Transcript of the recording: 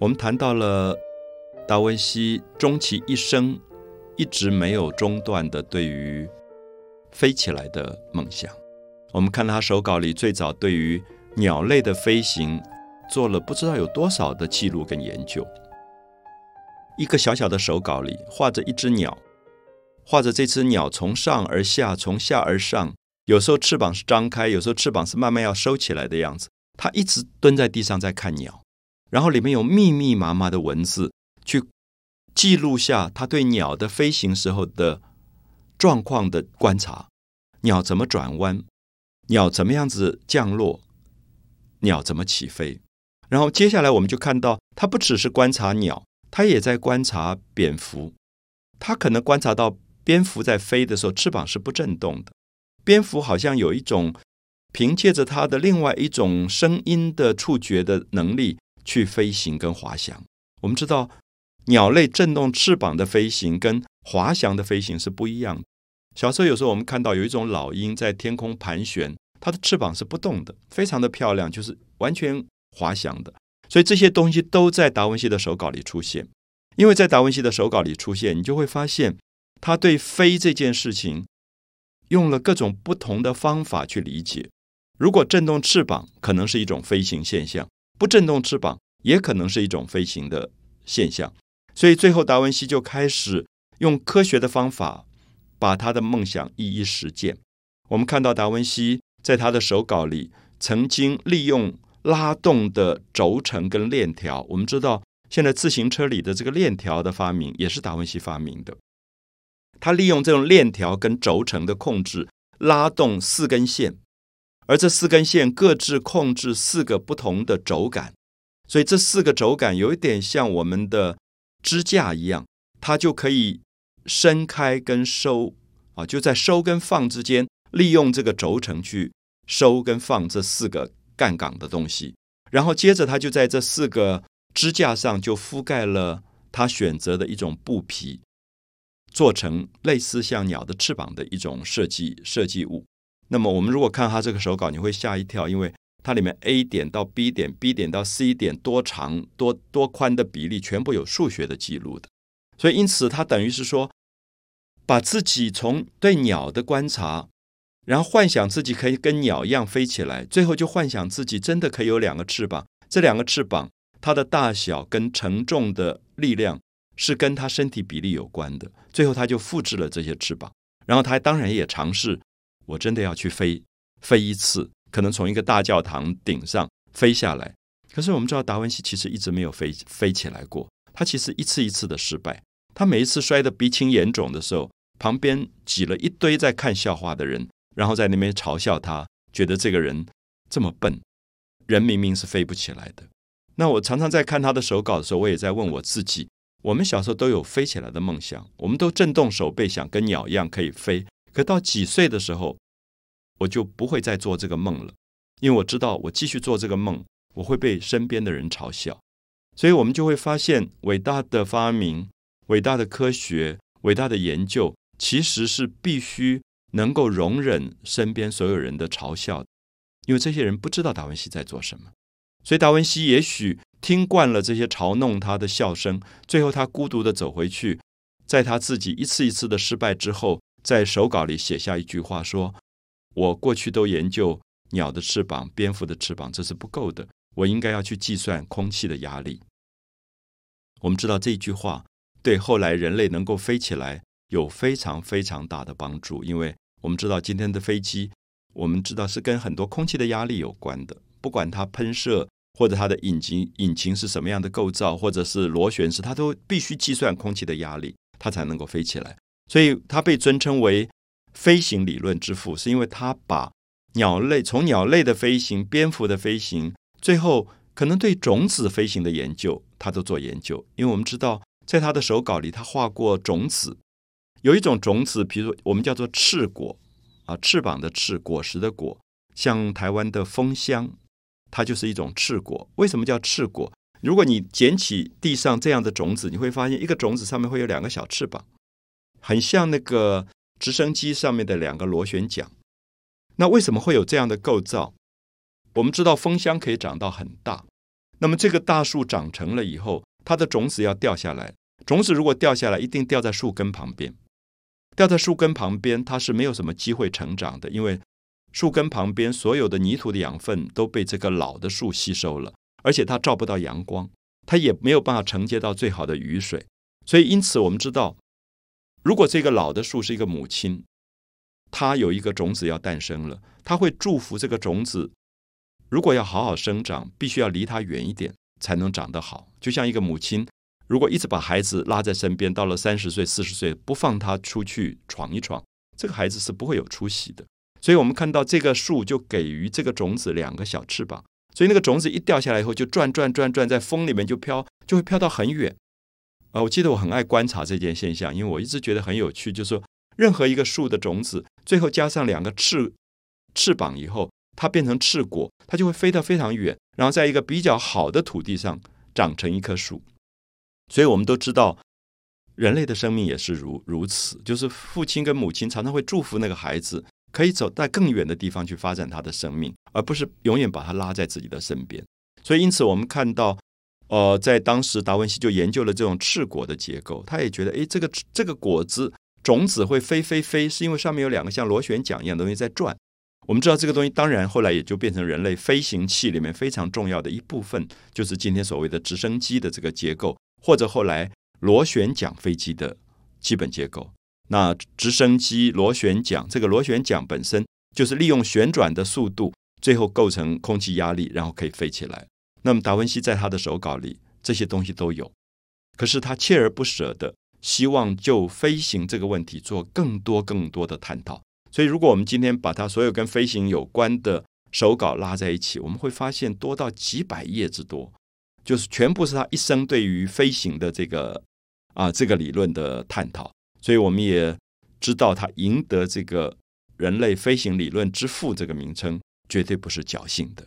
我们谈到了达文西终其一生一直没有中断的对于飞起来的梦想。我们看他手稿里最早对于鸟类的飞行做了不知道有多少的记录跟研究。一个小小的手稿里画着一只鸟，画着这只鸟从上而下，从下而上，有时候翅膀是张开，有时候翅膀是慢慢要收起来的样子。他一直蹲在地上在看鸟。然后里面有密密麻麻的文字，去记录下他对鸟的飞行时候的状况的观察：鸟怎么转弯，鸟怎么样子降落，鸟怎么起飞。然后接下来我们就看到，他不只是观察鸟，他也在观察蝙蝠。他可能观察到蝙蝠在飞的时候，翅膀是不震动的。蝙蝠好像有一种凭借着它的另外一种声音的触觉的能力。去飞行跟滑翔，我们知道鸟类震动翅膀的飞行跟滑翔的飞行是不一样的。小时候有时候我们看到有一种老鹰在天空盘旋，它的翅膀是不动的，非常的漂亮，就是完全滑翔的。所以这些东西都在达文西的手稿里出现。因为在达文西的手稿里出现，你就会发现他对飞这件事情用了各种不同的方法去理解。如果震动翅膀可能是一种飞行现象。不震动翅膀也可能是一种飞行的现象，所以最后达文西就开始用科学的方法把他的梦想一一实践。我们看到达文西在他的手稿里曾经利用拉动的轴承跟链条。我们知道，现在自行车里的这个链条的发明也是达文西发明的。他利用这种链条跟轴承的控制，拉动四根线。而这四根线各自控制四个不同的轴感，所以这四个轴感有一点像我们的支架一样，它就可以伸开跟收啊，就在收跟放之间，利用这个轴承去收跟放这四个杠杆的东西。然后接着，它就在这四个支架上就覆盖了他选择的一种布皮，做成类似像鸟的翅膀的一种设计设计物。那么我们如果看他这个手稿，你会吓一跳，因为它里面 A 点到 B 点、B 点到 C 点多长、多多宽的比例，全部有数学的记录的。所以因此，他等于是说，把自己从对鸟的观察，然后幻想自己可以跟鸟一样飞起来，最后就幻想自己真的可以有两个翅膀。这两个翅膀它的大小跟承重的力量是跟他身体比例有关的。最后他就复制了这些翅膀，然后他当然也尝试。我真的要去飞飞一次，可能从一个大教堂顶上飞下来。可是我们知道，达文西其实一直没有飞飞起来过。他其实一次一次的失败。他每一次摔得鼻青眼肿的时候，旁边挤了一堆在看笑话的人，然后在那边嘲笑他，觉得这个人这么笨，人明明是飞不起来的。那我常常在看他的手稿的时候，我也在问我自己：我们小时候都有飞起来的梦想，我们都震动手背，想跟鸟一样可以飞。可到几岁的时候，我就不会再做这个梦了，因为我知道我继续做这个梦，我会被身边的人嘲笑。所以，我们就会发现，伟大的发明、伟大的科学、伟大的研究，其实是必须能够容忍身边所有人的嘲笑，因为这些人不知道达文西在做什么。所以，达文西也许听惯了这些嘲弄他的笑声，最后他孤独的走回去，在他自己一次一次的失败之后。在手稿里写下一句话，说：“我过去都研究鸟的翅膀、蝙蝠的翅膀，这是不够的。我应该要去计算空气的压力。”我们知道这句话对后来人类能够飞起来有非常非常大的帮助，因为我们知道今天的飞机，我们知道是跟很多空气的压力有关的。不管它喷射或者它的引擎引擎是什么样的构造，或者是螺旋式，它都必须计算空气的压力，它才能够飞起来。所以，它被尊称为飞行理论之父，是因为他把鸟类从鸟类的飞行、蝙蝠的飞行，最后可能对种子飞行的研究，他都做研究。因为我们知道，在他的手稿里，他画过种子，有一种种子，比如我们叫做翅果啊，翅膀的翅，果实的果，像台湾的枫香，它就是一种翅果。为什么叫翅果？如果你捡起地上这样的种子，你会发现一个种子上面会有两个小翅膀。很像那个直升机上面的两个螺旋桨。那为什么会有这样的构造？我们知道风箱可以长到很大，那么这个大树长成了以后，它的种子要掉下来，种子如果掉下来，一定掉在树根旁边。掉在树根旁边，它是没有什么机会成长的，因为树根旁边所有的泥土的养分都被这个老的树吸收了，而且它照不到阳光，它也没有办法承接到最好的雨水。所以，因此我们知道，如果这个老的树是一个母亲，它有一个种子要诞生了，它会祝福这个种子。如果要好好生长，必须要离它远一点，才能长得好。就像一个母亲，如果一直把孩子拉在身边，到了三十岁、四十岁不放他出去闯一闯，这个孩子是不会有出息的。所以，我们看到这个树就给予这个种子两个小翅膀，所以那个种子一掉下来以后，就转转转转，在风里面就飘，就会飘到很远。啊，我记得我很爱观察这件现象，因为我一直觉得很有趣，就是说，任何一个树的种子，最后加上两个翅翅膀以后。它变成翅果，它就会飞得非常远，然后在一个比较好的土地上长成一棵树。所以我们都知道，人类的生命也是如如此，就是父亲跟母亲常常会祝福那个孩子可以走在更远的地方去发展他的生命，而不是永远把他拉在自己的身边。所以，因此我们看到，呃，在当时达文西就研究了这种赤果的结构，他也觉得，哎，这个这个果子种子会飞飞飞，是因为上面有两个像螺旋桨一样的东西在转。我们知道这个东西，当然后来也就变成人类飞行器里面非常重要的一部分，就是今天所谓的直升机的这个结构，或者后来螺旋桨飞机的基本结构。那直升机螺旋桨，这个螺旋桨本身就是利用旋转的速度，最后构成空气压力，然后可以飞起来。那么达文西在他的手稿里这些东西都有，可是他锲而不舍的希望就飞行这个问题做更多更多的探讨。所以，如果我们今天把他所有跟飞行有关的手稿拉在一起，我们会发现多到几百页之多，就是全部是他一生对于飞行的这个啊这个理论的探讨。所以，我们也知道他赢得这个人类飞行理论之父这个名称，绝对不是侥幸的。